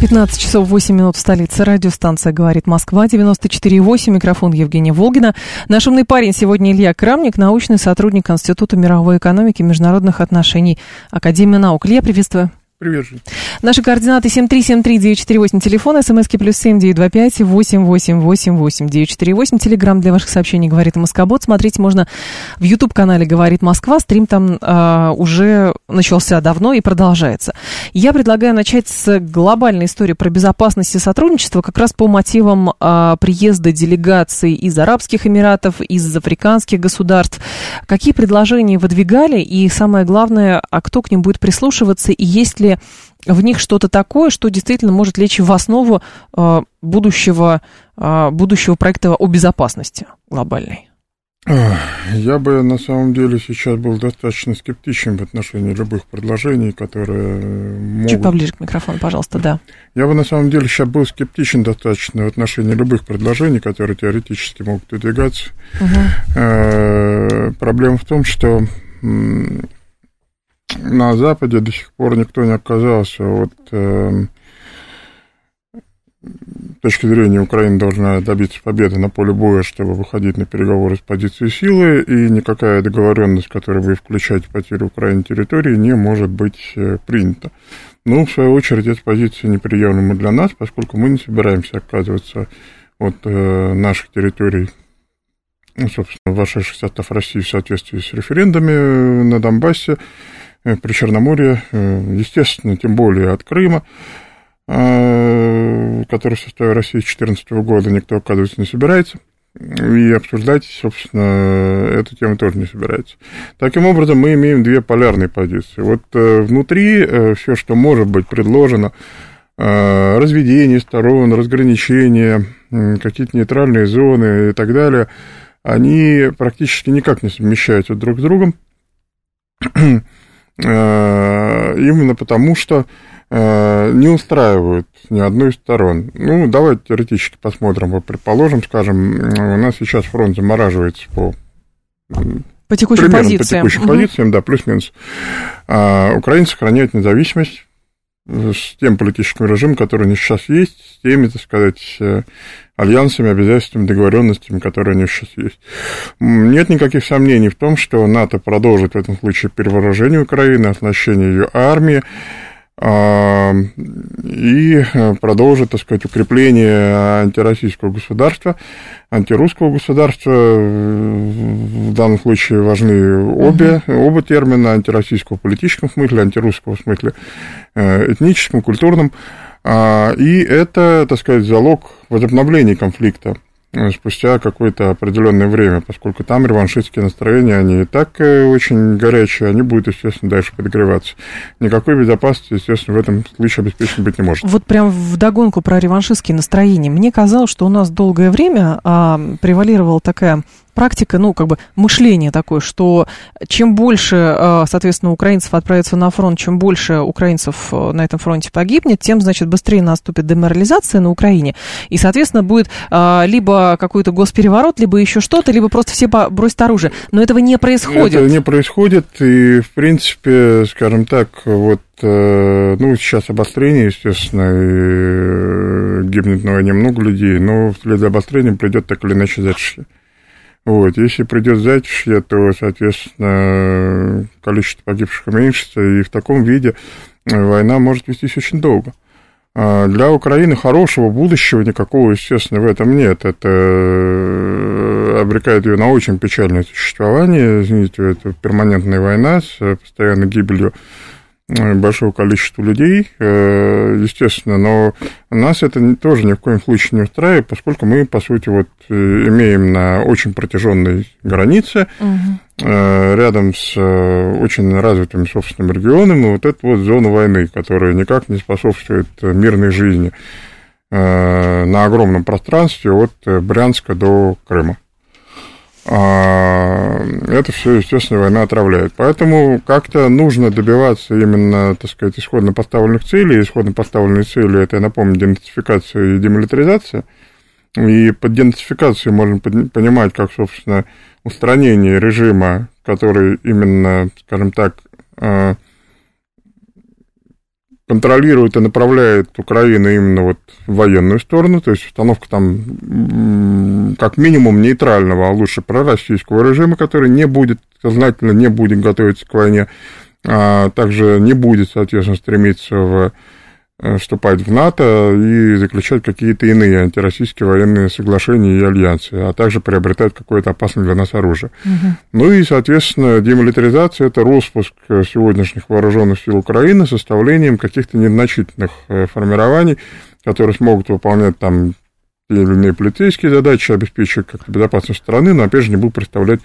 15 часов 8 минут в столице. Радиостанция «Говорит Москва», 94,8. Микрофон Евгения Волгина. Наш умный парень сегодня Илья Крамник, научный сотрудник Института мировой экономики и международных отношений Академии наук. Илья, приветствую. Привет, Наши координаты 7373948, телефон, смски плюс семь девять два пять восемь восемь восемь восемь девять четыре восемь. Телеграмм для ваших сообщений «Говорит Москобот». Смотреть можно в YouTube-канале «Говорит Москва». Стрим там э, уже начался давно и продолжается. Я предлагаю начать с глобальной истории про безопасность и сотрудничество как раз по мотивам э, приезда делегаций из Арабских Эмиратов, из африканских государств. Какие предложения выдвигали и, самое главное, а кто к ним будет прислушиваться и есть ли в них что-то такое, что действительно может лечь в основу э, будущего, э, будущего проекта о безопасности глобальной? Я бы на самом деле сейчас был достаточно скептичен в отношении любых предложений, которые могут... Чуть поближе к микрофону, пожалуйста, да. Я бы на самом деле сейчас был скептичен достаточно в отношении любых предложений, которые теоретически могут выдвигаться. Угу. Проблема в том, что на Западе до сих пор никто не отказался от э, точки зрения Украины должна добиться победы на поле боя, чтобы выходить на переговоры с позиции силы, и никакая договоренность, которая будет включать потерю Украины территории, не может быть э, принята. Ну, в свою очередь, эта позиция неприемлема для нас, поскольку мы не собираемся отказываться от э, наших территорий, ну, собственно, вошедших в состав России в соответствии с референдами на Донбассе, Э, при Черноморье, э, естественно, тем более от Крыма, э, который в составе России с 2014 года никто, оказывается, не собирается. И обсуждать, собственно, эту тему тоже не собирается. Таким образом, мы имеем две полярные позиции. Вот внутри все, что может быть предложено, разведение сторон, разграничения, какие-то нейтральные зоны и так далее, они практически никак не совмещаются друг с другом. Э, именно потому, что э, не устраивают ни одной из сторон. Ну, давайте теоретически посмотрим, предположим, скажем, у нас сейчас фронт замораживается по по текущим примерно позициям. по текущим угу. позициям, да, плюс-минус. А, Украина сохраняет независимость, с тем политическим режимом, который у них сейчас есть, с теми, так сказать, э, альянсами, обязательствами, договоренностями, которые у них сейчас есть. Нет никаких сомнений в том, что НАТО продолжит в этом случае перевооружение Украины, оснащение ее армии, и э, продолжит, так сказать, укрепление антироссийского государства, антирусского государства. В данном случае важны обе, угу. оба термина, антироссийского в политическом смысле, антирусского в смысле э, этническом, культурном. А, и это, так сказать, залог возобновления конфликта Э, спустя какое-то определенное время, поскольку там реваншистские настроения, они и так э, очень горячие, они будут, естественно, дальше подогреваться. Никакой безопасности, естественно, в этом случае обеспечено быть не может. Вот прям в догонку про реваншистские настроения. Мне казалось, что у нас долгое время а, превалировала такая практика, ну, как бы мышление такое, что чем больше, э, соответственно, украинцев отправится на фронт, чем больше украинцев э, на этом фронте погибнет, тем, значит, быстрее наступит деморализация на Украине, и, соответственно, будет э, либо какой-то госпереворот, либо еще что-то, либо просто все бросят оружие. Но этого не происходит. Это не происходит, и, в принципе, скажем так, вот ну, сейчас обострение, естественно, и гибнет на войне много людей, но вслед за обострением придет так или иначе затишье. Вот, если придет затишье, то, соответственно, количество погибших уменьшится, и в таком виде э, война может вестись очень долго. А для Украины хорошего будущего никакого, естественно, в этом нет. Это э, обрекает ее на очень печальное существование. Извините, это перманентная война с постоянной гибелью Э, большого количества людей, э, естественно, но нас это тоже ни в коем случае не устраивает, поскольку мы, по сути, вот э, имеем на очень протяженной границе, угу. рядом с очень развитыми собственными регионами, вот эту вот зону войны, которая никак не способствует мирной жизни на огромном пространстве от Брянска до Крыма. А, это все, естественно, война отравляет. Поэтому как-то нужно добиваться именно, так сказать, исходно поставленных целей. Исходно поставленные цели, это, я напомню, денацификация и демилитаризация. И под денацификацией можно понимать, как, собственно, устранение режима, который именно, скажем так, а, контролирует и направляет Украину именно вот в военную сторону, то есть установка там как минимум нейтрального, а лучше пророссийского режима, который не будет, сознательно не будет готовиться к войне, а также не будет, соответственно, стремиться в вступать в НАТО и заключать какие-то иные антироссийские военные соглашения и альянсы, а также приобретать какое-то опасное для нас оружие. Угу. Ну и, соответственно, демилитаризация – это распуск сегодняшних вооруженных сил Украины составлением каких-то незначительных э, формирований, которые смогут выполнять там те или иные полицейские задачи, обеспечивать как-то безопасность страны, но, опять же, не будут представлять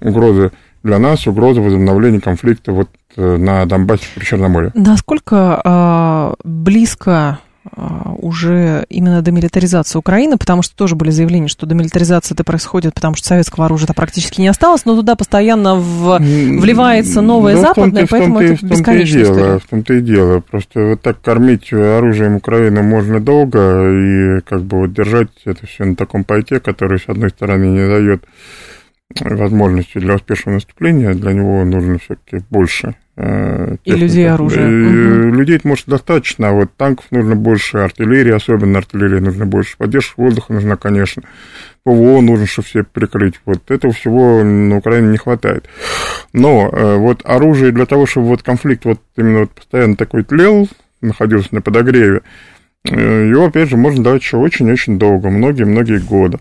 угрозы для нас угроза возобновления конфликта вот э, на Донбассе при Черноморье. Насколько э, близко а, уже именно демилитаризация Украины, потому что тоже были заявления, что демилитаризация это происходит, потому что советского оружия практически не осталось, но туда постоянно в, вливается новое ну, западное, поэтому это бесконечная дело, история. В том-то и дело. Просто вот так кормить оружием Украину можно долго, и как бы вот держать это все на таком пайке, который, с одной стороны, не дает возможностью для успешного наступления, для него нужно все-таки больше. Э, и людей оружия. Угу. Людей может достаточно, а вот танков нужно больше, артиллерии, особенно артиллерии нужно больше, поддержка воздуха нужна, конечно, ПВО нужно, чтобы все прикрыть. Вот этого всего на Украине не хватает. Но э, вот оружие для того, чтобы вот конфликт вот именно вот постоянно такой тлел, находился на подогреве, э, его, опять же, можно давать еще очень-очень долго, многие-многие годы.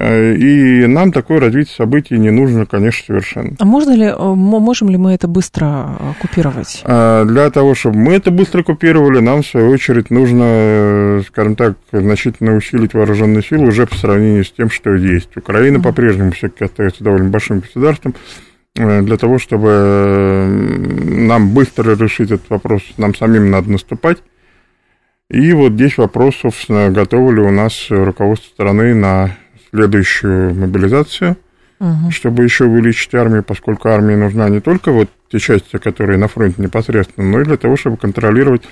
Э, и нам такое развитие событий не нужно, конечно, совершенно. А можно ли, э, можем ли мы это быстро э, купировать? Для того, чтобы мы это быстро купировали, нам, в свою очередь, нужно, скажем так, значительно усилить вооруженные силы уже по сравнению с тем, что есть. Украина mm-hmm. по-прежнему все-таки остается довольно большим государством. Для того, чтобы нам быстро решить этот вопрос, нам самим надо наступать. И вот здесь вопрос, собственно, готовы ли у нас руководство страны на следующую мобилизацию, угу. чтобы еще увеличить армию, поскольку армии нужна не только вот те части, которые на фронте непосредственно, но и для того, чтобы контролировать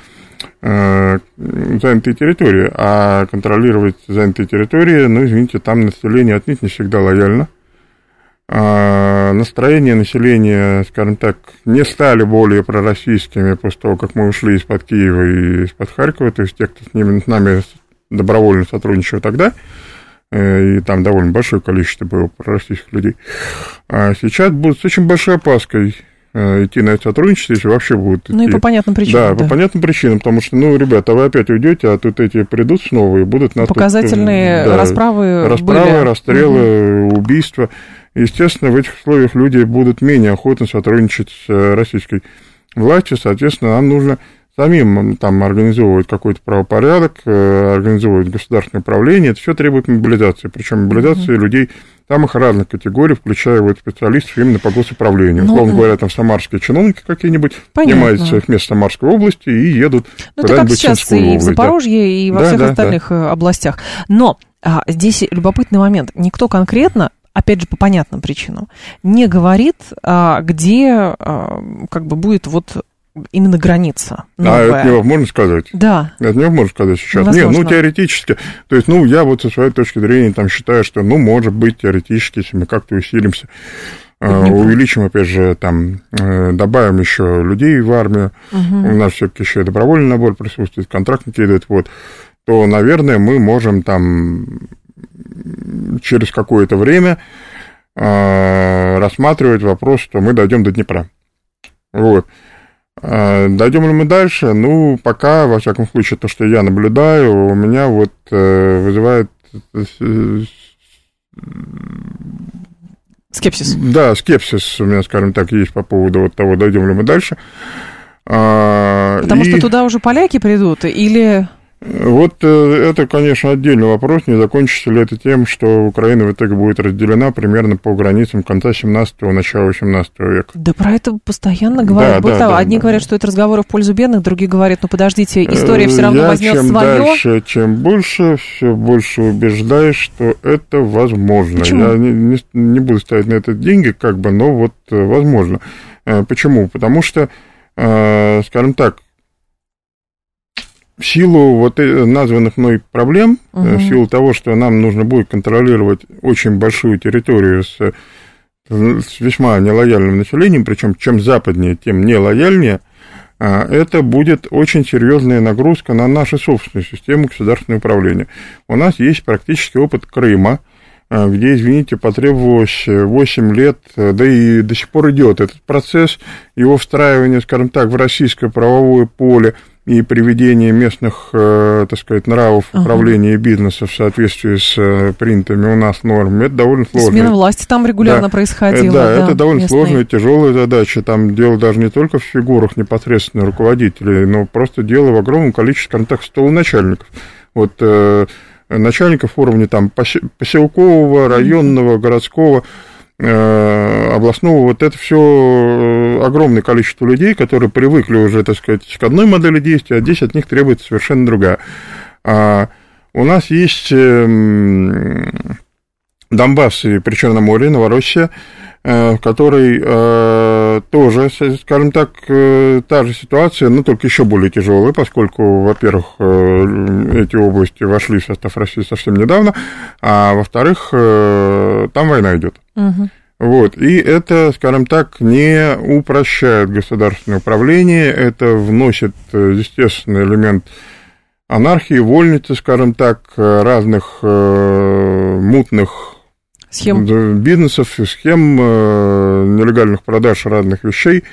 э, занятые территории. А контролировать занятые территории, ну, извините, там население отнюдь не всегда лояльно. А настроение населения, скажем так, не стали более пророссийскими после того, как мы ушли из-под Киева и из-под Харькова, то есть те, кто с, ними, с нами добровольно сотрудничал тогда, и там довольно большое количество было пророссийских людей. А сейчас будут с очень большой опаской э, идти на это сотрудничество, если вообще будут идти. Ну и по понятным причинам. Да, да, по понятным причинам, потому что, ну, ребята, вы опять уйдете, а тут эти придут снова и будут нас Показательные тут, да, расправы Расправы, были. расстрелы, угу. убийства. Естественно, в этих условиях люди будут менее охотно сотрудничать с э, российской властью, соответственно, нам нужно самим там организовывать какой-то правопорядок, э, организовывать государственное управление, это все требует мобилизации, причем мобилизации mm-hmm. людей самых разных категорий, включая вот специалистов именно по госуправлению. Ну, Условно говоря, там самарские чиновники какие-нибудь снимают своих мест Самарской области и едут ну, куда-нибудь в сейчас и область, в Запорожье, да. и во да, всех да, остальных да. Э, областях. Но а, здесь любопытный момент. Никто конкретно опять же, по понятным причинам, не говорит, а, где а, как бы будет вот именно граница. Новая. А это невозможно сказать. Да. Это невозможно сказать сейчас. Невозможно. Не, ну, теоретически. То есть, ну, я вот со своей точки зрения там считаю, что, ну, может быть, теоретически, если мы как-то усилимся, э, увеличим, опять же, там, э, добавим еще людей в армию, угу. у нас все-таки еще и добровольный набор присутствует, контрактники идут, вот, то, наверное, мы можем там через какое-то время э, рассматривать вопрос, что мы дойдем до Днепра. Вот. А, дойдем ли мы дальше? Ну, пока, во всяком случае, то, что я наблюдаю, у меня вот э, вызывает... Э, скепсис. Да, скепсис у меня, скажем так, есть по поводу вот того, дойдем ли мы дальше. А, Потому и... что туда уже поляки придут, или... Вот э, это, конечно, отдельный вопрос. Не закончится ли это тем, что Украина в итоге будет разделена примерно по границам конца 17-го, начала 18 века? Да про это постоянно говорят. Да, да, да, Одни да, говорят, что это разговоры в пользу бедных, другие говорят, ну подождите, история все равно Я возьмет чем свое. дальше, чем больше, все больше убеждаюсь, что это возможно. Почему? Я не, не, не буду ставить на это деньги, как бы, но вот возможно. Почему? Потому что, скажем так, в силу вот названных мной проблем, угу. в силу того, что нам нужно будет контролировать очень большую территорию с, с весьма нелояльным населением, причем чем западнее, тем нелояльнее, а, это будет очень серьезная нагрузка на нашу собственную систему государственного управления. У нас есть практически опыт Крыма, где, извините, потребовалось 8 лет, да и до сих пор идет этот процесс, его встраивания, скажем так, в российское правовое поле – и приведение местных, э, так сказать, нравов управления ага. бизнеса в соответствии с э, принятыми у нас нормами, это довольно сложно. Смена власти там регулярно да. происходила. Да, да, это довольно местные. сложная, тяжелая задача. Там дело даже не только в фигурах непосредственно руководителей, но просто дело в огромном количестве, так, начальников. Вот э, начальников уровня там поселкового, районного, городского, Э, областного, вот это все э, огромное количество людей, которые привыкли уже, так сказать, к одной модели действия, а здесь от них требуется совершенно другая. А у нас есть эм, Донбасс и Причерноморье, Новороссия, э, в которой тоже, скажем так, та же ситуация, но только еще более тяжелая, поскольку, во-первых, эти области вошли в состав России совсем недавно, а во-вторых, там война идет. Угу. Вот, и это, скажем так, не упрощает государственное управление, это вносит, э, естественно, элемент анархии, вольницы, скажем так, разных э, мутных схем. бизнесов, схем, э, нелегальных продаж разных вещей,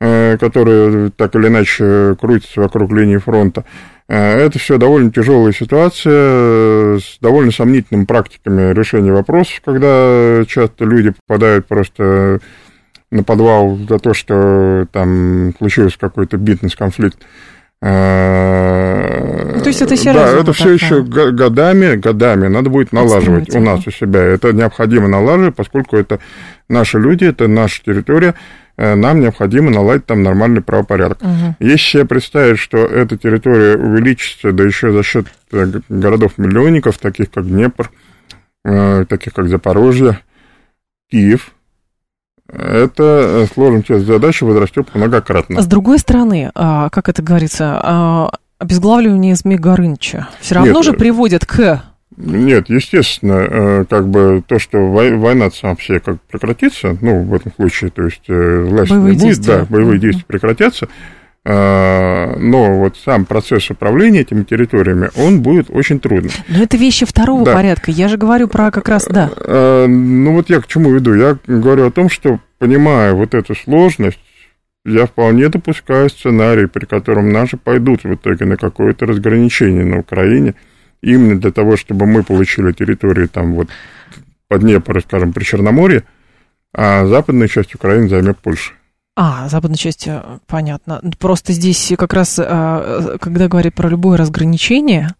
э, которые так или иначе крутятся вокруг линии фронта. Э, это все довольно тяжелая ситуация э, с довольно сомнительными практиками решения вопросов, когда часто люди попадают просто на подвал за то, что там случился какой-то бизнес-конфликт. Э, то есть это серьезно? Да, это все еще годами, годами надо будет налаживать у нас, у себя. Это необходимо налаживать, поскольку это наши люди, это наша территория, Э, нам необходимо наладить там нормальный правопорядок. Угу. Если себе представить, что эта территория увеличится, да еще за счет э, городов-миллионников, таких как Днепр, э, таких как Запорожье, Киев, это сложная часть задачи возрастет многократно. С другой стороны, а, как это говорится, а, обезглавливание ЗМИ Горыныча все равно Нет, же приводит к нет, естественно, э, как бы то, что война сама все как прекратится, ну, в этом случае, то есть э, власть боевые не будет, действия. да, боевые mm-hmm. действия прекратятся, э, но вот сам процесс управления этими территориями, он будет очень трудным. Но это вещи второго да. порядка, я же говорю про как раз, да. Ну, вот я к чему веду? Я говорю о том, что, понимая вот эту сложность, я вполне допускаю сценарий, при котором наши пойдут в итоге на какое-то разграничение на Украине – именно для того, чтобы мы получили территории там вот под Днепр, скажем, при Черноморье, а западная часть Украины займет Польша. А, западная часть, э, понятно. Просто здесь как раз, э, когда говорят про любое разграничение,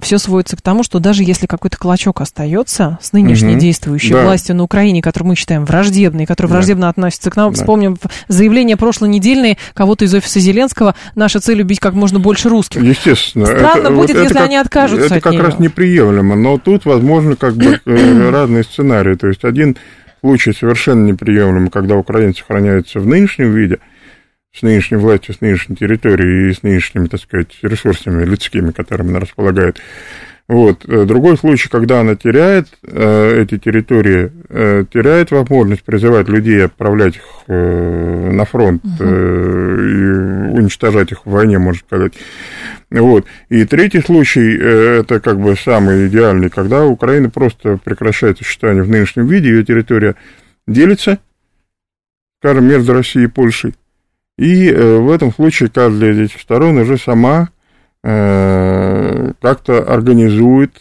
все сводится к тому, что даже если какой-то клочок остается с нынешней угу. действующей да. властью на Украине, которую мы считаем враждебной, которая да. враждебно относится к нам, да. вспомним заявление прошлонедельное кого-то из офиса Зеленского, наша цель убить как можно больше русских. Естественно. Странно это, будет, вот если как, они откажутся Это от как нее. раз неприемлемо, но тут, возможно, как бы э, разные сценарии. То есть один случай совершенно неприемлемый, когда Украина сохраняется в нынешнем виде – с нынешней властью, с нынешней территорией и с нынешними, так сказать, ресурсами людскими, которыми она располагает. Вот. Э, другой случай, когда она теряет э, эти территории, э, теряет возможность призывать людей, отправлять их э, на фронт угу. э, и уничтожать их в войне, можно сказать. Вот. И третий случай, э, это как бы самый идеальный, когда Украина просто прекращает существование в нынешнем виде, ее территория делится, скажем, между Россией и Польшей, и э, в этом случае каждая из этих сторон уже сама как-то организует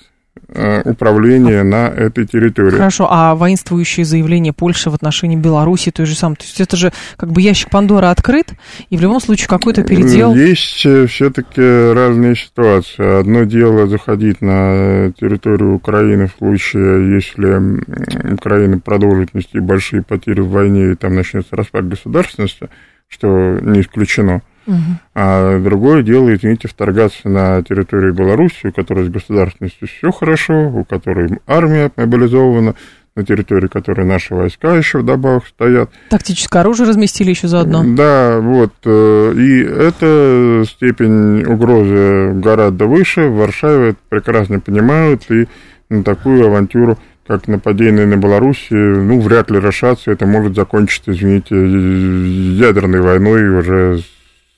э, управления на этой территории. Хорошо, а воинствующие заявления Польши в отношении Беларуси той же самой, то есть это же как бы ящик Пандора открыт, и в любом случае какой-то передел... Есть э, все-таки разные ситуации. Одно дело заходить на территорию Украины в случае, если Украина продолжит нести большие потери в войне, и там начнется распад государственности, что не исключено. Угу. А другое дело, извините, вторгаться на территорию Беларуси, у которой с государственностью все хорошо, у которой армия мобилизована, на территории которой наши войска еще вдобавок стоят. Тактическое оружие разместили еще заодно. Да, вот. Э, и эта степень угрозы гораздо выше. В Варшаве это прекрасно понимают, и на такую авантюру как нападение на Беларусь, ну, вряд ли решаться. Это может закончиться, извините, ядерной войной уже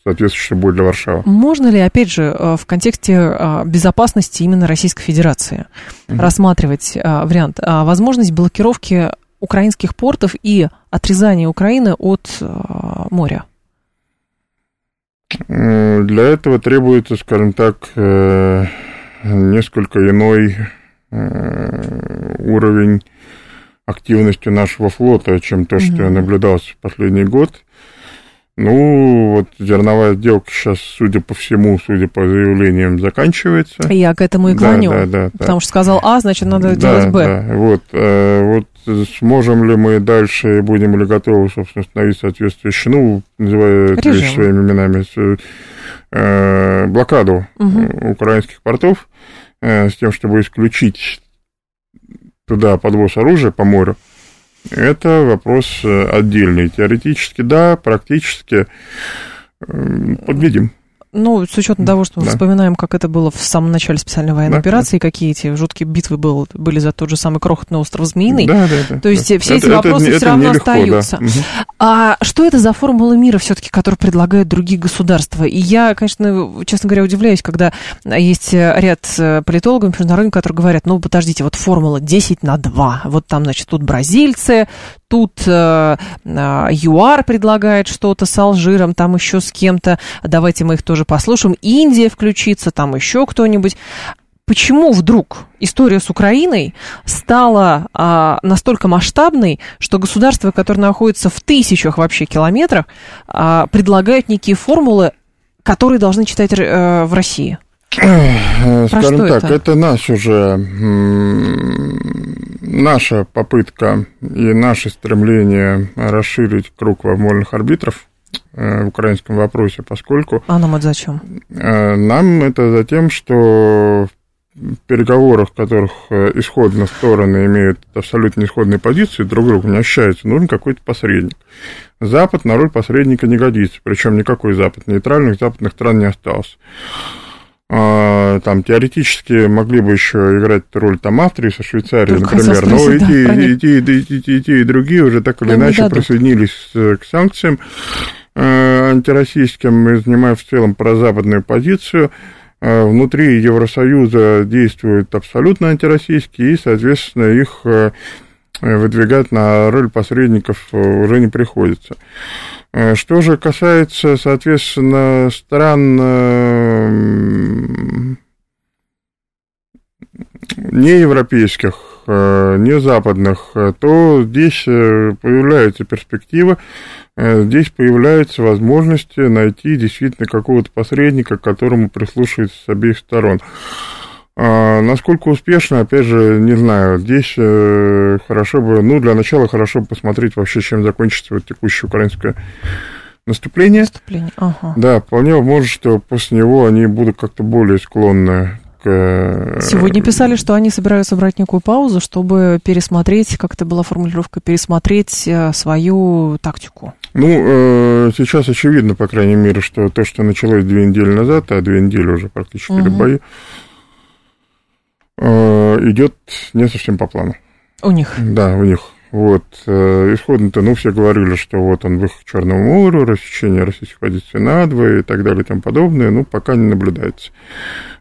соответствующее будет для Варшавы. Можно ли, опять же, э, в контексте э, безопасности именно Российской Федерации угу. рассматривать э, вариант возможность блокировки украинских портов и отрезания Украины от моря? Для этого требуется, скажем так, несколько иной уровень активности нашего флота, чем то, что угу. наблюдался в последний год. Ну, вот зерновая сделка сейчас, судя по всему, судя по заявлениям, заканчивается. Я к этому и клоню. Да, да, да. Потому да. что сказал А, значит, надо да, делать Б. Да, вот, э, вот сможем ли мы дальше, будем ли готовы, собственно, установить соответствующую, ну, называя это вещи своими именами, э, блокаду угу. украинских портов с тем, чтобы исключить туда подвоз оружия по морю это вопрос э, отдельный. Теоретически да, практически подведем. Ну, с учетом того, что мы да. вспоминаем, как это было в самом начале специальной военной да, операции, да. какие эти жуткие битвы был, были за тот же самый крохотный остров Змеиный. Да, да, да. То есть да. все это, эти вопросы это, все это равно нелегко, остаются. Да. А что это за формула мира все-таки, которую предлагают другие государства? И я, конечно, честно говоря, удивляюсь, когда есть ряд э, политологов международных, которые говорят, ну, подождите, вот формула 10 на 2. Вот там, значит, тут бразильцы, тут э, э, ЮАР предлагает что-то с Алжиром, там еще с кем-то. Давайте мы их тоже послушаем. Индия включится, там еще кто-нибудь. Почему вдруг история с Украиной стала а, настолько масштабной, что государства, которые находятся в тысячах вообще километрах, а, предлагают некие формулы, которые должны читать а, в России? Про Скажем так, это? это наш уже наша попытка и наше стремление расширить круг возможных арбитров в украинском вопросе, поскольку... А нам это зачем? Э, нам это за тем, что в переговорах, в которых э, исходно стороны имеют абсолютно исходные позиции, друг другу не общаются, нужен какой-то посредник. Запад на роль посредника не годится, причем никакой Запад, нейтральных западных стран не осталось. А, там теоретически могли бы еще играть роль там Австрии со Швейцарией, например, но и, те, и, и, и, те, и те, и другие уже так или иначе присоединились к санкциям э, антироссийским, занимая в целом прозападную позицию. Э, внутри Евросоюза действуют абсолютно антироссийские, и, соответственно, их э, выдвигать на роль посредников уже не приходится. Что же касается, соответственно, стран неевропейских, не западных, то здесь появляется перспектива, здесь появляются возможности найти действительно какого-то посредника, к которому прислушиваются с обеих сторон. А, насколько успешно, опять же, не знаю. Здесь э, хорошо бы, ну, для начала хорошо бы посмотреть вообще, чем закончится вот текущее украинское наступление. Наступление, ага. Да, вполне возможно, что после него они будут как-то более склонны к... Э, Сегодня писали, что они собираются брать некую паузу, чтобы пересмотреть, как это была формулировка, пересмотреть э, свою тактику. Ну, сейчас очевидно, по крайней мере, что то, что началось две недели назад, а две недели уже практически угу. бои, Э, идет не совсем по плану. У них? Да, у них. Вот, э, исходно-то, ну, все говорили, что вот он выход к Черному морю, рассечение российских позиций надвое и так далее и тому подобное, ну, пока не наблюдается.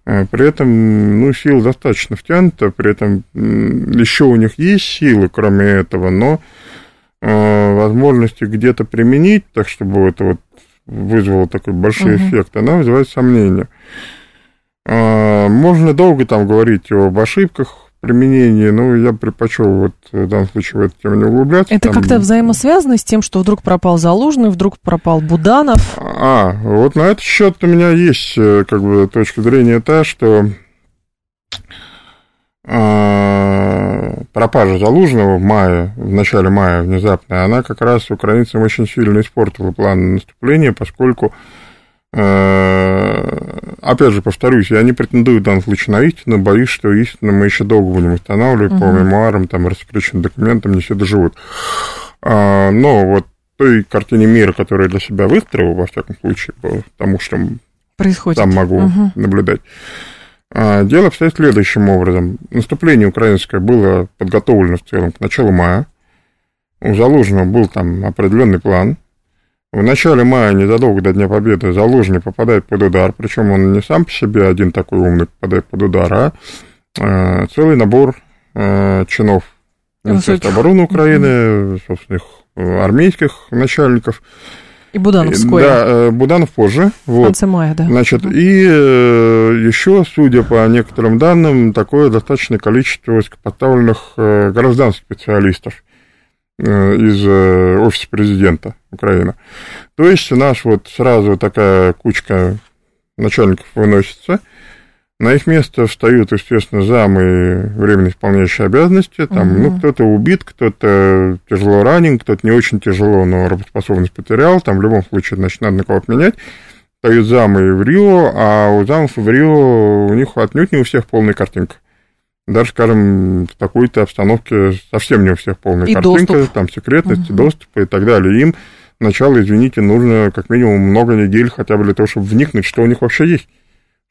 Э, при этом, ну, сил достаточно втянуто, при этом еще у них есть силы, кроме этого, но возможности где-то применить, так чтобы это вот вызвало такой большой угу. эффект, она вызывает сомнения. А, можно долго там говорить об ошибках применении, ну, я предпочел вот в данном случае в эту тему не углубляться. Это там... как-то взаимосвязано с тем, что вдруг пропал Залужный, вдруг пропал Буданов? А, вот на этот счет у меня есть э, как бы точка зрения та, что пропажа Залужного в мае, в начале мая внезапно, она как раз украинцам очень сильно испортила план наступления, поскольку Э, опять же, повторюсь, я не претендую в данном случае на истину, боюсь, что истину мы еще долго будем устанавливать угу. по мемуарам, там, раскрученным документам, не все доживут. А, но вот той картине мира, которую я для себя выстроил, во всяком случае, по тому, что Происходит. там могу угу. наблюдать, а, дело обстоит следующим образом. Наступление украинское было подготовлено в целом к началу мая. У Залужного был там определенный план – в начале мая, незадолго до Дня Победы, Залужный попадает под удар, причем он не сам по себе один такой умный попадает под удар, а э, целый набор э, чинов Министерства обороны Украины, собственных э, армейских начальников. И Буданов вскоре. Да, э, Буданов позже. Вот. В конце мая, да. Значит, и э, еще, судя по некоторым данным, такое достаточное количество высокопоставленных гражданских специалистов из офиса президента Украины. То есть у нас вот сразу такая кучка начальников выносится, на их место встают, естественно, замы временно исполняющие обязанности. Там, угу. ну, кто-то убит, кто-то тяжело ранен, кто-то не очень тяжело, но работоспособность потерял. Там в любом случае, значит, надо на кого-то менять. Встают замы в Рио, а у замов в Рио у них отнюдь не у всех полная картинка даже, скажем, в такой-то обстановке совсем не у всех полная и картинка, доступ. там секретность, угу. доступ и так далее. Им сначала, извините, нужно как минимум много недель хотя бы для того, чтобы вникнуть, что у них вообще есть.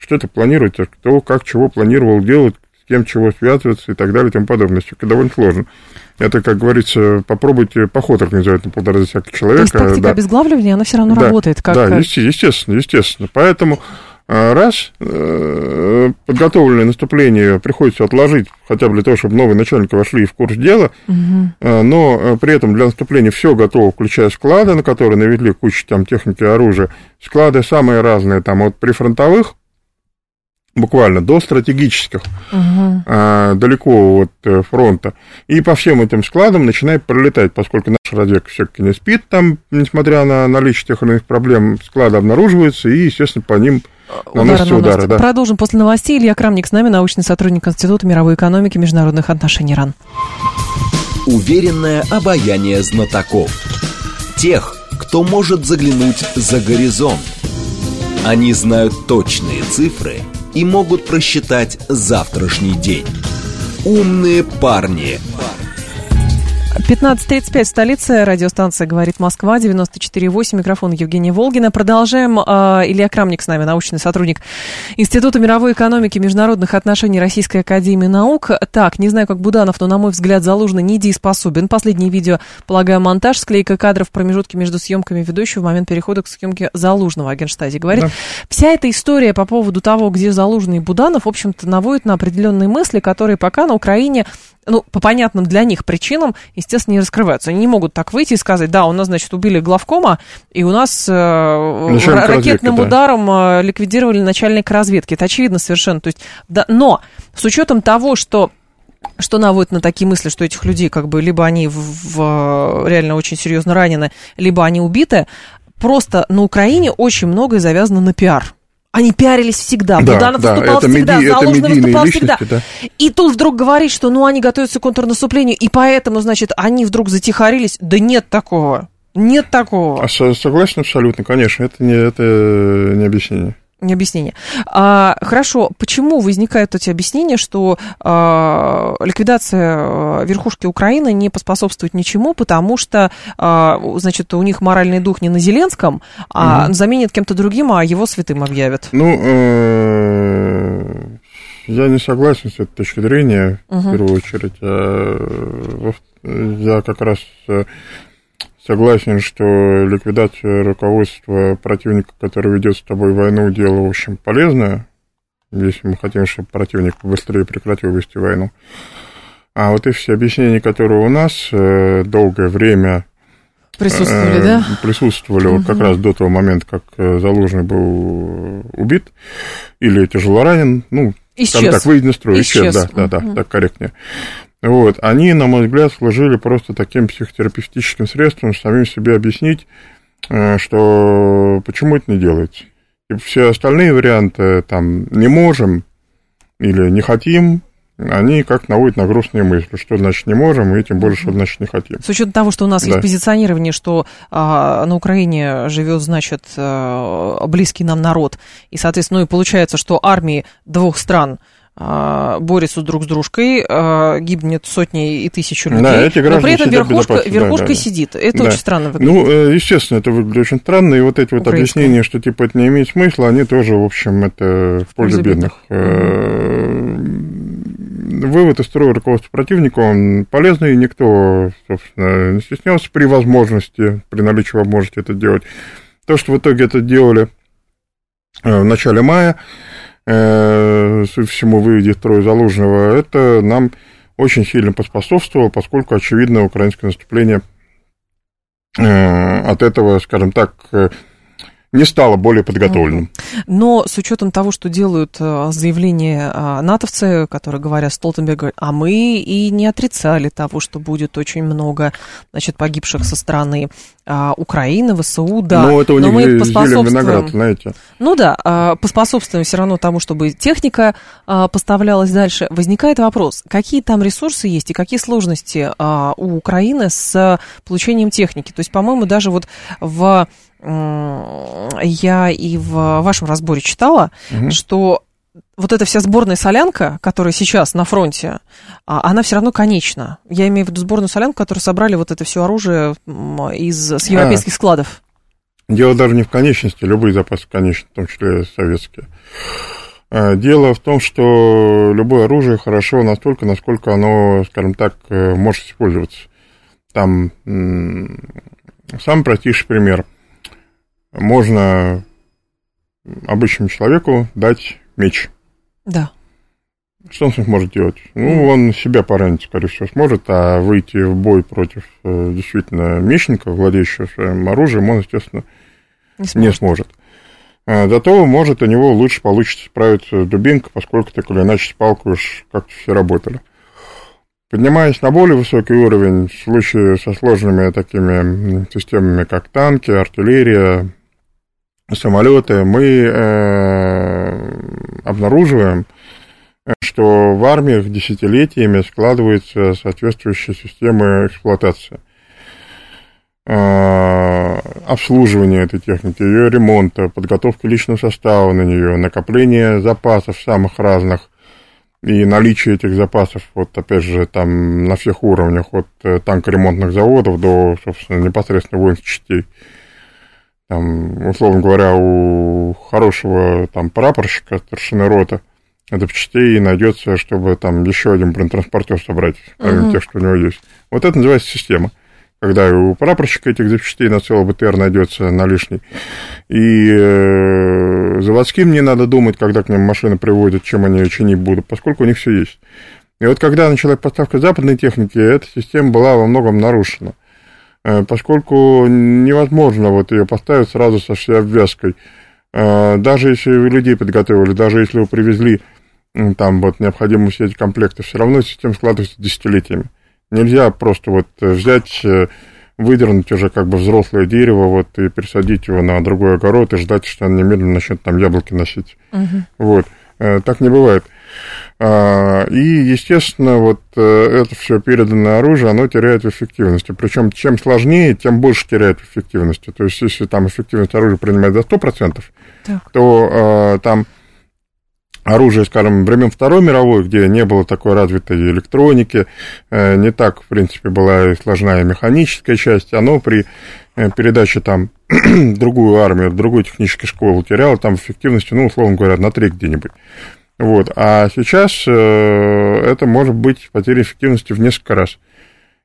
Что это планируется, а кто как чего планировал делать, с кем чего связываться и так далее и тому подобное. Все довольно сложно. Это, как говорится, попробуйте поход организовать на полтора десятка человек. То есть тактика да. обезглавливания, она все равно да, работает. Как... Да, естественно, естественно. Поэтому а раз э, подготовленное наступление приходится отложить хотя бы для того, чтобы новые начальники вошли в курс дела, угу. но э, при этом для наступления все готово, включая склады, на которые навели кучу там техники оружия. Склады самые разные, там от прифронтовых буквально до стратегических, угу. а, далеко от фронта. И по всем этим складам начинает пролетать, поскольку наша разведка все-таки не спит там, несмотря на наличие тех или иных проблем, склады обнаруживаются, и, естественно, по ним Наносятся удары, удары, да. Продолжим после новостей. Илья Крамник с нами, научный сотрудник Института мировой экономики и международных отношений РАН. Уверенное обаяние знатоков. Тех, кто может заглянуть за горизонт. Они знают точные цифры и могут просчитать завтрашний день. Умные парни. Парни 15.35 в столице. Радиостанция «Говорит Москва», 94.8. Микрофон Евгения Волгина. Продолжаем. А, Илья Крамник с нами, научный сотрудник Института мировой экономики и международных отношений Российской Академии Наук. Так, не знаю, как Буданов, но, на мой взгляд, Залужный недееспособен. Последнее видео, полагаю, монтаж, склейка кадров в промежутке между съемками ведущего в момент перехода к съемке Залужного, агент Штази говорит. Да. Вся эта история по поводу того, где Залужный и Буданов, в общем-то, наводит на определенные мысли, которые пока на Украине ну, по понятным для них причинам, естественно, не раскрываются. Они не могут так выйти и сказать, да, у нас, значит, убили главкома, и у нас э, ракетным да. ударом э, ликвидировали начальника разведки. Это очевидно совершенно. То есть, да, но с учетом того, что что наводит на такие мысли, что этих людей как бы либо они в, в, реально очень серьезно ранены, либо они убиты, просто на Украине очень многое завязано на пиар. Они пиарились всегда. Да, Буданов да, выступал это всегда, меди, Залужный выступал всегда. Да. И тут вдруг говорит, что ну они готовятся к контрнаступлению, и поэтому, значит, они вдруг затихарились. Да нет такого. Нет такого. А согласен абсолютно, конечно, это не, это не объяснение не объяснение. А, хорошо, почему возникают эти объяснения, что а, ликвидация а, верхушки Украины не поспособствует ничему, потому что, а, значит, у них моральный дух не на Зеленском, а угу. заменит кем-то другим, а его святым объявят? Ну, э, я не согласен с этой точки зрения, угу. в первую очередь. А, я как раз э, Согласен, что ликвидация руководства противника, который ведет с тобой войну, дело, в общем, полезное, если мы хотим, чтобы противник побыстрее прекратил вести войну. А вот эти все объяснения, которые у нас э, долгое время присутствовали, э, да? Присутствовали угу. вот как раз до того момента, как э, Залужный был убит или тяжело ранен, ну, исчез. так, выйдет из строя, исчез, исчез да, да, да, так корректнее. Вот, они, на мой взгляд, служили просто таким психотерапевтическим средством, самим себе объяснить, э, что почему это не делается. И все остальные варианты, там, не можем или не хотим, они как наводят на грустные мысли, что значит не можем, и тем более, что значит не хотим. С учетом того, что у нас да. есть позиционирование, что а, на Украине живет, значит, а, близкий нам народ, и, соответственно, ну и получается, что армии двух стран борются друг с дружкой, а, гибнет сотни и тысячи людей, да, эти но при этом верхушка, верхушка да, да, сидит. Это да. очень странно выглядит. Ну, э, естественно, это выглядит очень странно, и вот эти вот объяснения, что типа это не имеет смысла, они тоже, в общем, это в пользу бедных. бедных вывод из строя руководства противника, он полезный, никто, собственно, не стеснялся при возможности, при наличии возможности это делать. То, что в итоге это делали э, в начале мая, э, всему, выведя строй Залужного, это нам очень сильно поспособствовало, поскольку, очевидно, украинское наступление э, от этого, скажем так, не стало более подготовленным. Но с учетом того, что делают э, заявления а, натовцы, которые говорят Столтенберг, а мы и не отрицали того, что будет очень много значит, погибших со стороны а, Украины, ВСУ, да. Но это у них Но мы поспособствуем... виноград, знаете. Ну да, а, поспособствуем все равно тому, чтобы техника поставлялась дальше. Возникает вопрос, какие там ресурсы есть и какие сложности у Украины с получением техники? То есть, по-моему, даже вот в я и в вашем разборе читала, угу. что вот эта вся сборная солянка, которая сейчас на фронте, а, она все равно конечна. Я имею в виду сборную солянку, которую собрали вот это все оружие из, с европейских а, складов. Дело даже не в конечности, любые запасы конечны, в том числе советские. А, дело в том, что любое оружие хорошо настолько, насколько оно, скажем так, э, может использоваться. Там самый простейший пример можно обычному человеку дать меч. Да. Что он с ним может делать? Ну, он себя поранить, скорее всего, сможет, а выйти в бой против э, действительно мечника, владеющего своим оружием, он, естественно, не сможет. Не сможет. А, зато, может, у него лучше получится справиться с дубинкой, поскольку так или иначе с палкой уж как-то все работали. Поднимаясь на более высокий уровень, в случае со сложными такими системами, как танки, артиллерия, самолеты, мы э, обнаруживаем, что в армиях десятилетиями складываются соответствующие системы эксплуатации, э, обслуживания этой техники, ее ремонта, подготовки личного состава на нее, накопление запасов самых разных и наличие этих запасов, вот опять же, там на всех уровнях, от э, танкоремонтных заводов до, собственно, непосредственно воинских частей – там, условно говоря, у хорошего там прапорщика, старшины рота, это частей найдется, чтобы там еще один бронетранспортер собрать, помимо uh-huh. тех, что у него есть. Вот это называется система. Когда у прапорщика этих запчастей на целый БТР найдется на лишний. И э, заводским не надо думать, когда к ним машины приводят, чем они чинить будут, поскольку у них все есть. И вот когда началась поставка западной техники, эта система была во многом нарушена. Э, поскольку невозможно вот ее поставить сразу со всей обвязкой. Э, даже если вы людей подготовили, даже если вы привезли там вот необходимую сеть комплекта, все равно система складывается десятилетиями. Нельзя просто вот взять, э, выдернуть уже как бы взрослое дерево вот и пересадить его на другой огород и ждать, что оно немедленно начнет там яблоки носить. Угу. Вот. Так не бывает. А, и, естественно, вот э, это все переданное оружие, оно теряет в эффективности. Причем, чем сложнее, тем больше теряет в эффективности. То есть, если там эффективность оружия принимает за 100%, так. то э, там оружие, скажем, времен Второй мировой, где не было такой развитой электроники, э, не так, в принципе, была и сложная механическая часть, оно при передаче там другую армию, другую техническую школу теряло там эффективности, ну, условно говоря, на три где-нибудь. Вот. А сейчас э, это может быть потеря эффективности в несколько раз.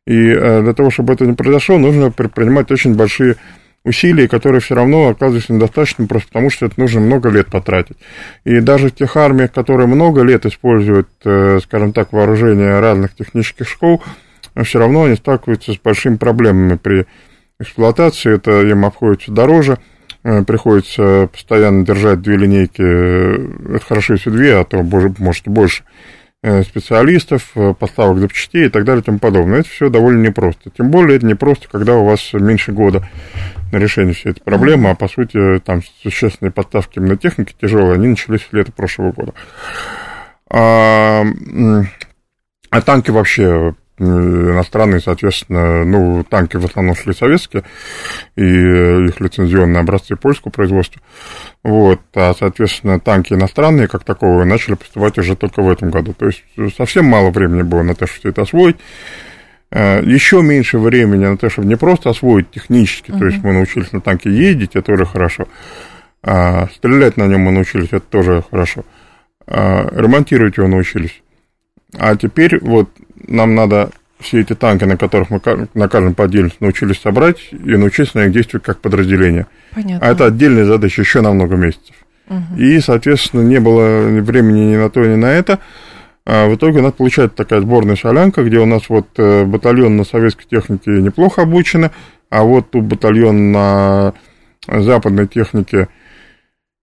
И э, для того, чтобы это не произошло, нужно предпринимать очень большие усилия, которые все равно оказываются недостаточными, просто потому что это нужно много лет потратить. И даже в тех армиях, которые много лет используют, э, скажем так, вооружение разных технических школ, все равно они сталкиваются с большими проблемами при эксплуатации, это им обходится дороже, приходится постоянно держать две линейки, это хорошо, если две, а то, может, больше специалистов, поставок запчастей и так далее и тому подобное. Это все довольно непросто. Тем более это непросто, когда у вас меньше года на решение всей этой проблемы, а по сути там существенные поставки именно техники тяжелые, они начались с лета прошлого года. А, а танки вообще иностранные, соответственно, ну, танки в основном шли советские, и их лицензионные образцы польского производства. Вот, а, соответственно, танки иностранные, как таковые, начали поступать уже только в этом году. То есть совсем мало времени было на то, чтобы все это освоить. Еще меньше времени на то, чтобы не просто освоить технически, uh-huh. то есть мы научились на танке ездить, это уже хорошо. А, стрелять на нем мы научились, это тоже хорошо. А, ремонтировать его научились. А теперь вот нам надо все эти танки, на которых мы на каждом по отдельности научились собрать и научиться на них действовать как подразделение. Понятно. А это отдельная задача еще на много месяцев. Угу. И, соответственно, не было времени ни на то, ни на это. А в итоге у нас получается такая сборная солянка, где у нас вот э, батальон на советской технике неплохо обучены, а вот тут батальон на западной технике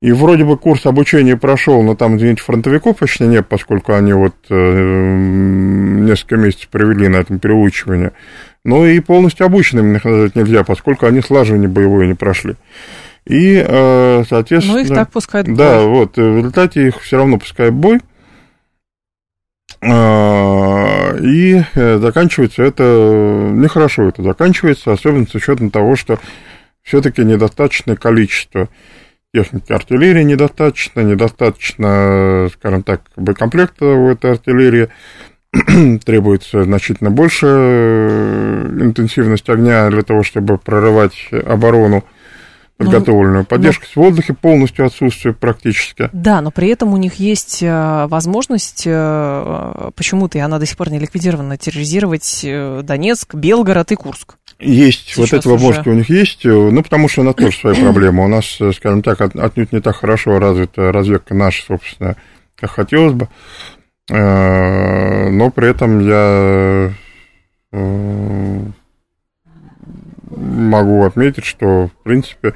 и вроде бы курс обучения прошел, но там, извините, фронтовиков почти нет, поскольку они вот э, несколько месяцев провели на этом переучивании. Ну и полностью обученными их назвать нельзя, поскольку они слаживание боевое не прошли. И, э, соответственно... Ну, их так пускают в бой. Да, вот, в результате их все равно пускают в бой. Э, и заканчивается это, нехорошо это заканчивается, особенно с учетом того, что все-таки недостаточное количество техники артиллерии недостаточно, недостаточно, скажем так, боекомплекта у этой артиллерии, требуется значительно больше э, интенсивность огня для того, чтобы прорывать оборону подготовленную. Ну, Поддержка но... в воздухе полностью отсутствует практически. Да, но при этом у них есть э, возможность, э, почему-то и она до сих пор не ликвидирована, терроризировать Донецк, Белгород и Курск. Есть, Сейчас вот эта возможность уже... у них есть, ну, потому что у нас тоже свои проблемы. У нас, скажем так, отнюдь не так хорошо развита разведка наша, собственно, как хотелось бы. Э, но при этом я э, могу отметить, что, в принципе,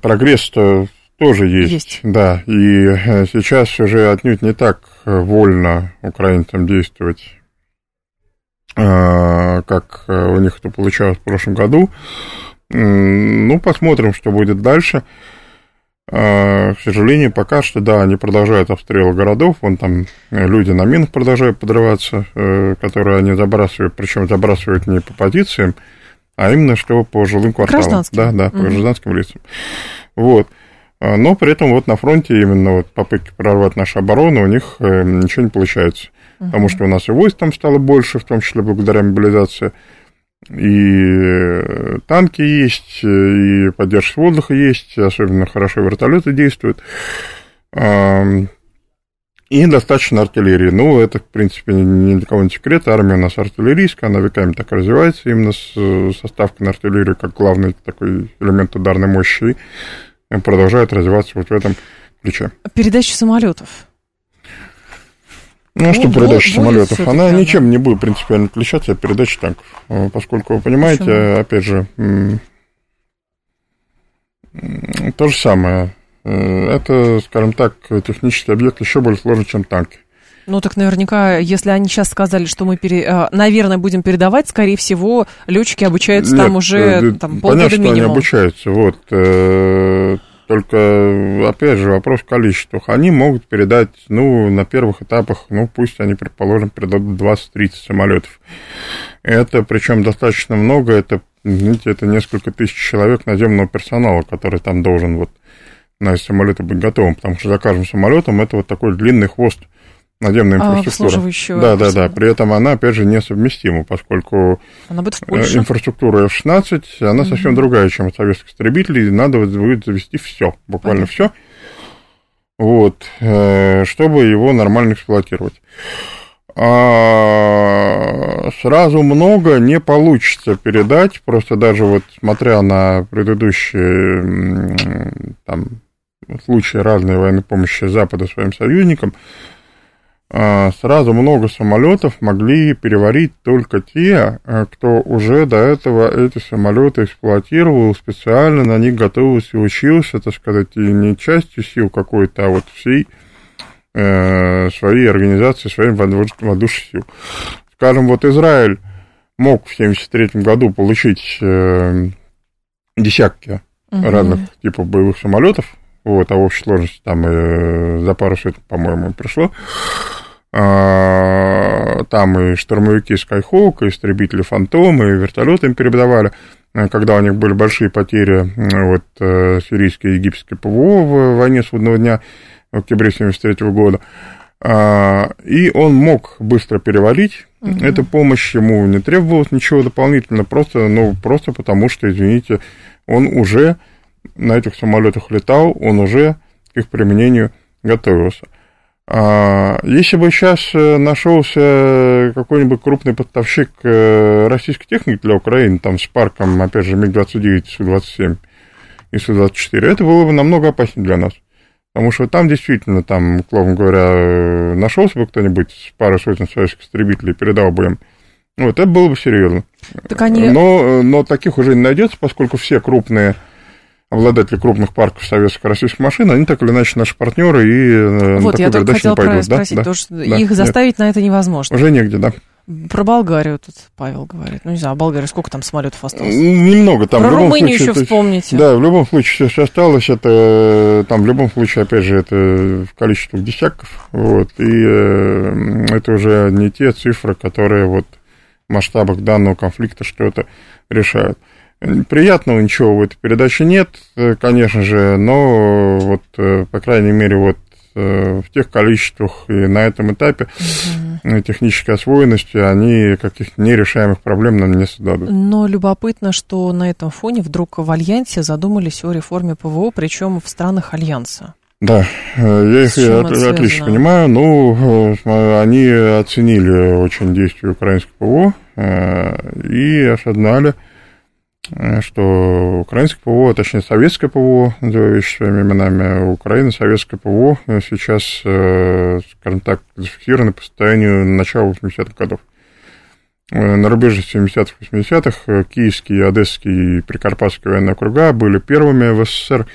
прогресс-то тоже есть, есть. Да, и э, сейчас уже отнюдь не так вольно украинцам действовать Э, как э, у них это получалось в прошлом году. Ну, посмотрим, что будет дальше. Э, к сожалению, пока что, да, они продолжают обстрелы городов, вон там люди на минах продолжают подрываться, которые они забрасывают, причем забрасывают не по позициям, а именно что по жилым кварталам. Гражданским. Да, да, по mm-hmm. гражданским лицам. Вот. Но при этом вот на фронте именно вот попытки прорвать нашу оборону у них ничего не получается потому что у нас и войск там стало больше, в том числе благодаря мобилизации. И э, танки есть, и поддержка воздуха есть, особенно хорошо вертолеты действуют. И достаточно артиллерии. Ну, это, в принципе, ни для кого не секрет. Армия у нас артиллерийская, она веками так развивается, именно с составкой на артиллерию, как главный такой элемент ударной мощи, и продолжает развиваться вот в этом ключе. Передача самолетов. Ну, а что ну, передача самолетов? Она да. ничем не будет принципиально отличаться от передачи танков. Э, поскольку, вы понимаете, Почему? опять же, то же самое. Э, это, скажем так, технический объект еще более сложный, чем танки. Ну так наверняка, если они сейчас сказали, что мы, пере, э, наверное, будем передавать, скорее всего, летчики обучаются Нет, там уже там, полгода понятно, минимум. что они обучаются. Вот только, опять же, вопрос в количествах. Они могут передать, ну, на первых этапах, ну, пусть они, предположим, передадут 20-30 самолетов. Это, причем, достаточно много, это, знаете, это несколько тысяч человек наземного персонала, который там должен вот на самолеты быть готовым, потому что за каждым самолетом это вот такой длинный хвост наземная а, инфраструктура. Да, да, да. При этом она, опять же, несовместима, поскольку она будет в Польше. инфраструктура F-16, она mm-hmm. совсем другая, чем у советских истребителей. Надо будет завести все, буквально все, вот, э, чтобы его нормально эксплуатировать. А сразу много не получится передать, просто даже вот смотря на предыдущие там, случаи разной военной помощи Запада своим союзникам, сразу много самолетов могли переварить только те, а, кто уже до этого эти самолеты эксплуатировал, специально на них готовился и учился, так сказать, и не частью сил какой-то, а вот всей э, своей организации, своей воздушных сил. Скажем, вот Израиль мог в 1973 году получить э, десятки угу. разных типов боевых самолетов, вот, а в общей сложности там э, за пару суток, по-моему, пришло. А, там и штурмовики Skyhawk, и истребители Фантом, и вертолеты им передавали, э, когда у них были большие потери, вот, э, сирийское и египетское ПВО в войне судного дня в октябре 1973 года. А, и он мог быстро перевалить. Угу. Эта помощь ему не требовалась ничего дополнительно, просто, ну, просто потому что, извините, он уже на этих самолетах летал, он уже к их применению готовился. А, если бы сейчас э, нашелся какой-нибудь крупный поставщик э, российской техники для Украины, там с парком, опять же, МиГ-29, Су-27 и Су-24, это было бы намного опаснее для нас. Потому что там действительно, там, условно говоря, нашелся бы кто-нибудь с парой сотен советских истребителей, передал бы им. Вот это было бы серьезно. Так они... но, но таких уже не найдется, поскольку все крупные обладатели крупных парков советских российских машин, они так или иначе наши партнеры и э, вот, я только хотела пойдут. спросить, да? потому что да, их заставить да. на это невозможно. Уже негде, да. Про Болгарию тут Павел говорит. Ну, не знаю, а Болгария сколько там самолетов осталось? Немного там. Про Румынию случае, еще вспомните. Да, в любом случае все осталось. Это там в любом случае, опять же, это в количестве десятков. Вот, и э, это уже не те цифры, которые вот в масштабах данного конфликта что-то решают. Приятного ничего в этой передаче нет, э, конечно же, но вот, э, по крайней мере, вот э, в тех количествах и на этом этапе угу. технической освоенности они каких-то нерешаемых проблем нам не создадут. Но любопытно, что на этом фоне вдруг в Альянсе задумались о реформе ПВО, причем в странах Альянса. Да, я их отлично понимаю. Ну, они оценили очень действия украинского ПВО и осознали, что украинское ПВО, точнее советское ПВО, называю вещи своими именами, Украина, советское ПВО э, сейчас, э, скажем так, зафиксировано по состоянию начала 80-х годов. На рубеже 70-х, 80-х Киевский, Одесский и Прикарпатский военные округа были первыми в СССР,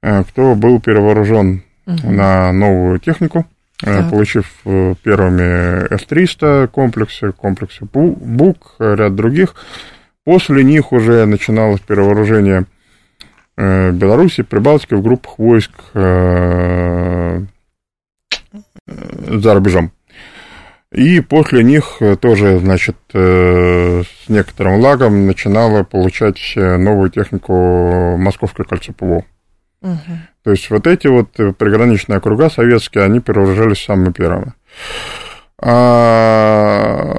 кто был перевооружен угу. на новую технику, так. получив первыми С-300 комплексы, комплексы БУК, ряд других, После них уже начиналось перевооружение э, Беларуси, Прибалтики в группах войск э, за рубежом. И после них тоже, значит, э, с некоторым лагом начинала получать новую технику Московское кольцо ПВО. Угу. То есть вот эти вот приграничные округа советские, они перевооружались самыми первыми. А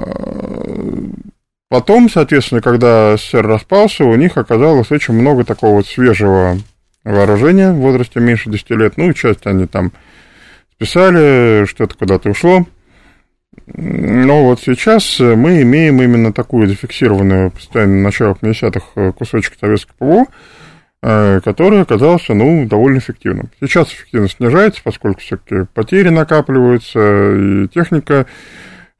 Потом, соответственно, когда СССР распался, у них оказалось очень много такого вот свежего вооружения в возрасте меньше 10 лет. Ну, часть они там списали, что-то куда-то ушло. Но вот сейчас мы имеем именно такую зафиксированную постоянно на началах 50-х кусочек советского ПВО, э, который оказался, ну, довольно эффективным. Сейчас эффективность снижается, поскольку все-таки потери накапливаются, и техника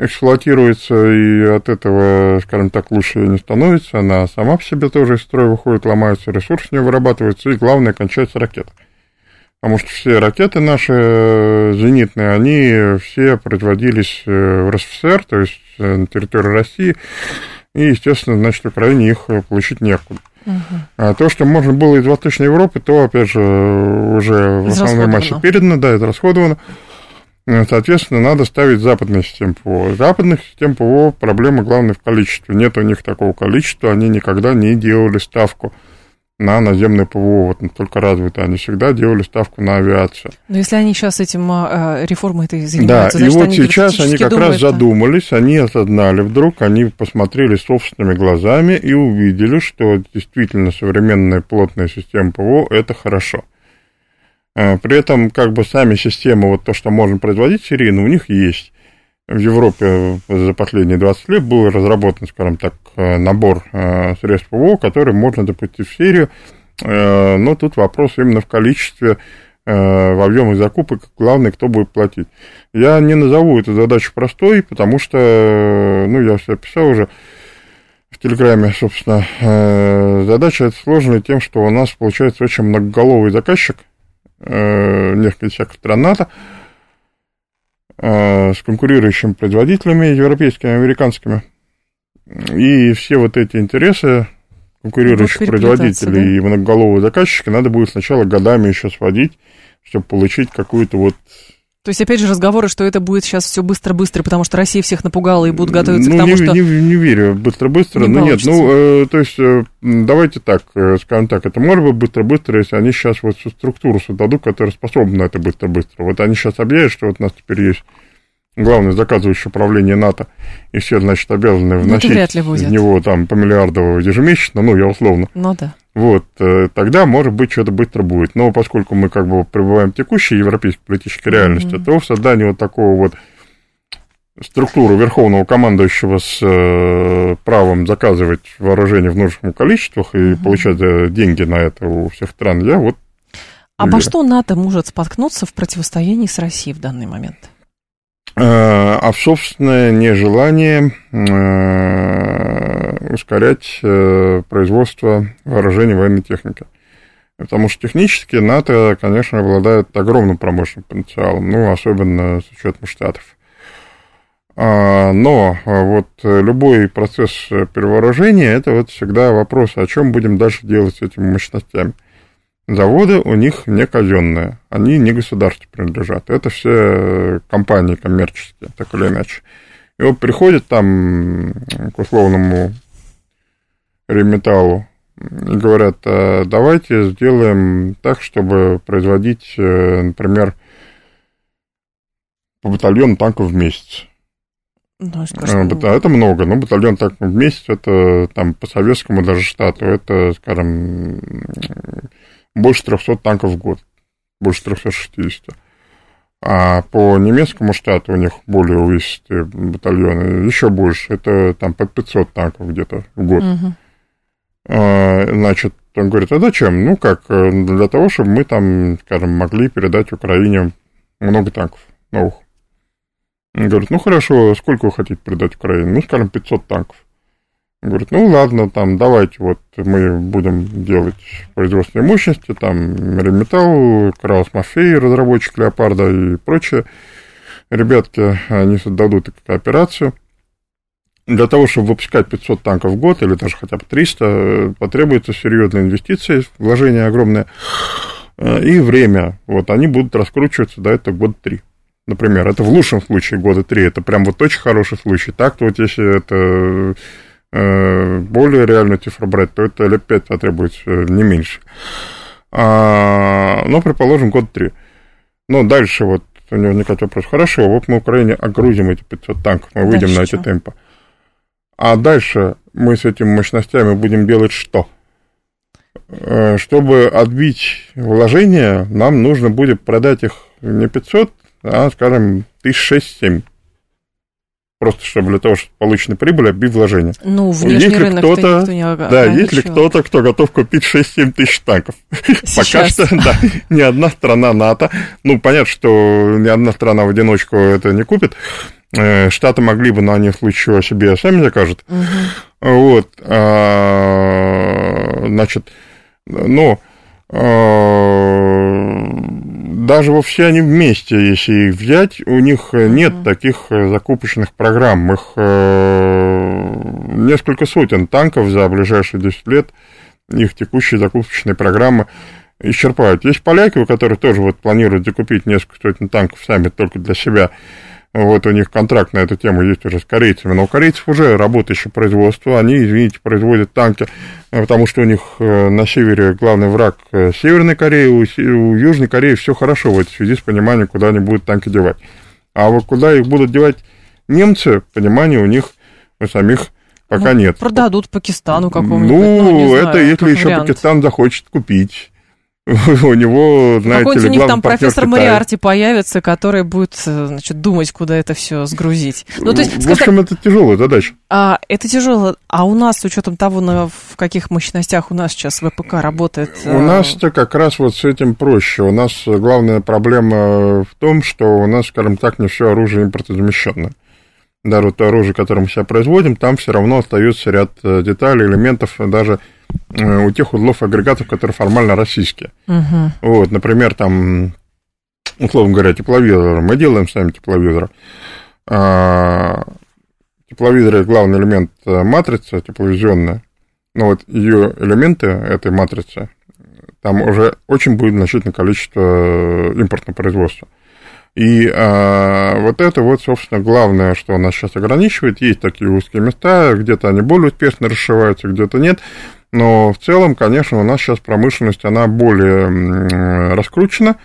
эксплуатируется, и от этого, скажем так, лучше не становится, она сама по себе тоже из строя выходит, ломается, ресурс не вырабатывается, и главное, кончается ракета. Потому что все ракеты наши э, зенитные, они все производились э, в РСФСР, то есть э, на территории России, и, естественно, значит, в Украине их получить некуда. Угу. А то, что можно было из Восточной Европы, то, опять же, уже в основной массе передано, да, это расходовано. Э, соответственно, надо ставить западные системы ПВО. Западных систем ПВО проблема главная в количестве. Нет у них такого количества, они никогда не делали ставку на наземное ПВО, вот настолько развито, они всегда делали ставку на авиацию. Но если они сейчас этим э, реформой это занимаются, Да, и вот они сейчас они как думают, раз задумались, они осознали вдруг, они посмотрели собственными глазами и увидели, что действительно современная плотная система ПВО – это хорошо. Э, при этом, как бы сами системы, вот то, что можно производить серийно, у них есть. В Европе за последние 20 лет был разработан, скажем так, э, набор э, средств ПВО, который можно запустить в серию. Но тут вопрос именно в количестве в объемах закупок, главное, кто будет платить. Я не назову эту задачу простой, потому что, ну, я все описал уже в Телеграме, собственно, задача эта сложная тем, что у нас получается очень многоголовый заказчик, десятков стран НАТО, с конкурирующими производителями европейскими, американскими. И все вот эти интересы конкурирующих производителей да? и многоголового заказчика надо будет сначала годами еще сводить, чтобы получить какую-то вот то есть, опять же, разговоры, что это будет сейчас все быстро-быстро, потому что Россия всех напугала и будут готовиться ну, к тому, не, что... Не, не верю, быстро-быстро, не ну нет, ну, э, то есть, э, давайте так, э, скажем так, это может быть быстро-быстро, если они сейчас вот всю структуру создадут, которая способна на это быстро-быстро. Вот они сейчас объявят, что вот у нас теперь есть главное заказывающее управление НАТО, и все, значит, обязаны ну, вносить ну, в него там по миллиарду ежемесячно, ну, я условно. Ну, да. Вот, э, тогда, может быть, что-то быстро будет. Но поскольку мы как бы пребываем в текущей европейской политической реальности, mm-hmm. то в создании вот такого вот структуры верховного командующего с э, правом заказывать вооружение в нужных количествах и mm-hmm. получать э, деньги на это у всех стран, я вот... Обо что НАТО может споткнуться в противостоянии с Россией в данный момент? Э, а в собственное нежелание ускорять э, производство вооружений военной техники. Потому что технически НАТО, конечно, обладает огромным промышленным потенциалом, ну, особенно с учетом Штатов. А, но вот любой процесс перевооружения – это вот всегда вопрос, о чем будем дальше делать с этими мощностями. Заводы у них не казенные, они не государству принадлежат. Это все компании коммерческие, так или иначе. И вот приходит там к условному реметаллу и говорят, «А давайте сделаем так, чтобы производить, э, например, по батальону танков в месяц. Да, э, это много, но батальон танков в месяц, это там по советскому даже штату, это, скажем, больше 300 танков в год, больше 360. А по немецкому штату у них более увесистые батальоны, еще больше, это там по 500 танков где-то в год. Угу. А, значит, он говорит, а зачем? Ну как, для того, чтобы мы там, скажем, могли передать Украине много танков новых. Он говорит, ну хорошо, сколько вы хотите передать Украине? Ну, скажем, 500 танков. Говорит, ну ладно, там давайте вот мы будем делать производственные мощности, там Ремметал, Краус Мафей, разработчик Леопарда и прочее. Ребятки, они создадут кооперацию. Для того, чтобы выпускать 500 танков в год, или даже хотя бы 300, потребуется серьезные инвестиции, вложения огромные, и время. Вот они будут раскручиваться до этого года три. Например, это в лучшем случае года три, это прям вот очень хороший случай. Так-то вот если это Э, более реальную цифру брать, то это лет 5 потребуется, э, не меньше. А, ну, предположим, год 3. Ну, дальше вот у него возникает вопрос. Хорошо, вот мы в Украине огрузим эти 500 танков, мы выйдем дальше на эти что? темпы. А дальше мы с этими мощностями будем делать что? Э, чтобы отбить вложения, нам нужно будет продать их не 500, а, скажем, 1006-7 просто чтобы для того, чтобы полученной прибыли отбить вложения. Ну, внешний если рынок кто-то, никто не Да, есть ли кто-то, кто готов купить 6-7 тысяч танков? Пока что, да, ни одна страна НАТО, ну, понятно, что ни одна страна в одиночку это не купит, Штаты могли бы, но они в случае себе сами закажут. Угу. Вот, а, значит, ну, даже во все они вместе, если их взять, у них нет таких э, закупочных программ. Их э, несколько сотен танков за ближайшие 10 лет, их текущие закупочные программы исчерпают. Есть поляки, у которых тоже вот планируют закупить несколько сотен танков сами только для себя. Вот у них контракт на эту тему есть уже с корейцами. Но у корейцев уже работающее производство. Они, извините, производят танки, э, потому что у них э, на севере главный враг э, Северной Кореи, у, у Южной Кореи все хорошо в этой связи с пониманием, куда они будут танки девать. А вот куда их будут девать немцы, понимания у них у самих пока ну, нет. Продадут Пакистану какому-нибудь. Ну, ну это знаю, если еще вариант. Пакистан захочет купить. у него, знаете Какой-нибудь ли, у них там профессор. Мариарти появится, который будет, э, значит, думать, куда это все сгрузить. Ну, то есть, в общем, это тяжелая задача. А, это тяжело. А у нас, с учетом того, на, в каких мощностях у нас сейчас ВПК работает? У э, нас-то как раз вот с этим проще. У нас главная проблема в том, что у нас, скажем так, не все оружие импортозамещенное. Даже то оружие, которое мы сейчас производим, там все равно остается ряд э, деталей, элементов, даже э, у тех узлов агрегатов, которые формально российские. мгм. Вот, например, там, условно говоря, тепловизор. Мы делаем сами тепловизор. А, тепловизор – главный элемент э, матрицы тепловизионная. Но вот ее элементы этой матрицы, там уже очень будет значительное количество э, импортного производства. И а, вот это вот, собственно, главное, что нас сейчас ограничивает. Есть такие узкие места, где-то они более успешно расшиваются, где-то нет. Но в целом, конечно, у нас сейчас промышленность, она более м, раскручена,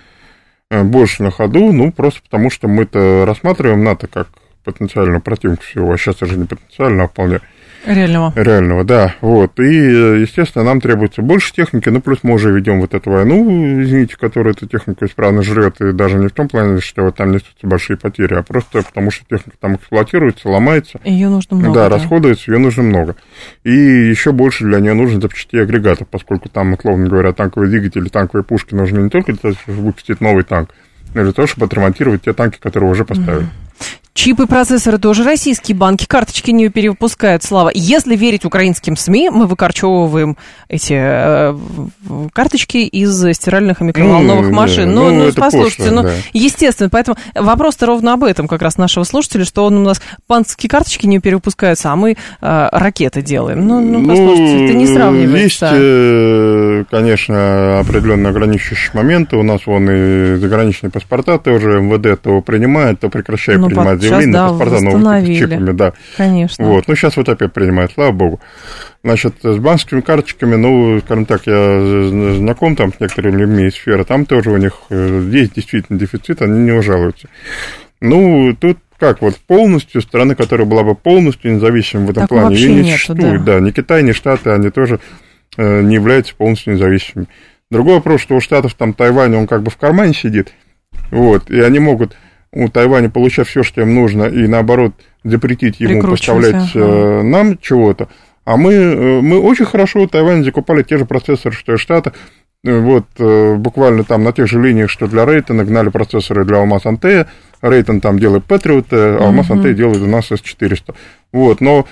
э, больше на ходу, ну, просто потому что мы-то рассматриваем НАТО как потенциального противника всего, а сейчас уже не потенциально, а вполне Реального. реального, да, вот, и, естественно, нам требуется больше техники, ну, плюс мы уже ведем вот эту войну, извините, которая эту технику исправно жрет, и даже не в том плане, что вот там несутся большие потери, а просто потому что техника там эксплуатируется, ломается, Ее нужно много. да, расходуется, ее нужно много. И еще больше для нее нужно запчастей агрегатов, поскольку там, условно говоря, танковые двигатели, танковые пушки нужны не только для того, чтобы выпустить новый танк, но и для того, чтобы отремонтировать те танки, которые уже поставили. Чипы, процессоры тоже российские банки, карточки не перевыпускают, Слава. Если верить украинским СМИ, мы выкорчевываем эти э, карточки из стиральных и микроволновых Ну, машин. да, Ну, ну, ну, послушайте, пошло, ну, да. естественно, поэтому вопрос-то ровно об этом как раз нашего слушателя, что он у нас банковские карточки не перевыпускаются, а мы э, ракеты делаем. Ну, ну, послушайте, это не Есть, сравнивается. э, конечно, определенные ограничивающие моменты. У нас вон и заграничные паспорта тоже МВД то принимает, то прекращает Ну, принимать щас, на да, паспорта с чипами, да. Конечно. Вот. Ну, сейчас вот опять принимает, слава богу. Значит, с банковскими карточками, ну, скажем так, я знаком там с некоторыми людьми из сферы, там тоже у них э, есть действительно дефицит, они не жалуются. Ну, тут как вот полностью, страны, которая была бы полностью независимой в этом Так плане, ее не нету, существует, да. да. Ни Китай, ни Штаты, они тоже э, не являются полностью независимыми. Другой вопрос, что у Штатов там Тайвань, он как бы в кармане сидит, вот, и они могут у Тайваня получать все, что им нужно, и наоборот запретить ему поставлять ага. э, нам чего-то. А мы, э, мы очень хорошо у Тайваня закупали те же процессоры, что и Штаты. Э, Вот, буквально там на тех же линиях, что для Рейтона, гнали процессоры для Алмаз Антея. Рейтон там делает Патриот, а Алмаз Антей делает у нас С-400. Вот, но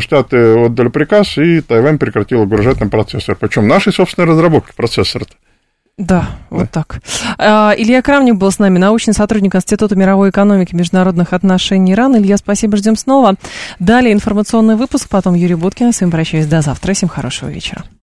Штаты отдали приказ, и Тайвань прекратил гружать на процессор. Причем нашей собственной разработки процессора-то. Да, вот так. А, Илья Крамник был с нами, научный сотрудник Института мировой экономики и международных отношений РАН. Илья, спасибо, ждем снова. Далее информационный выпуск, потом Юрий Буткин. С вами прощаюсь до завтра. Всем хорошего вечера.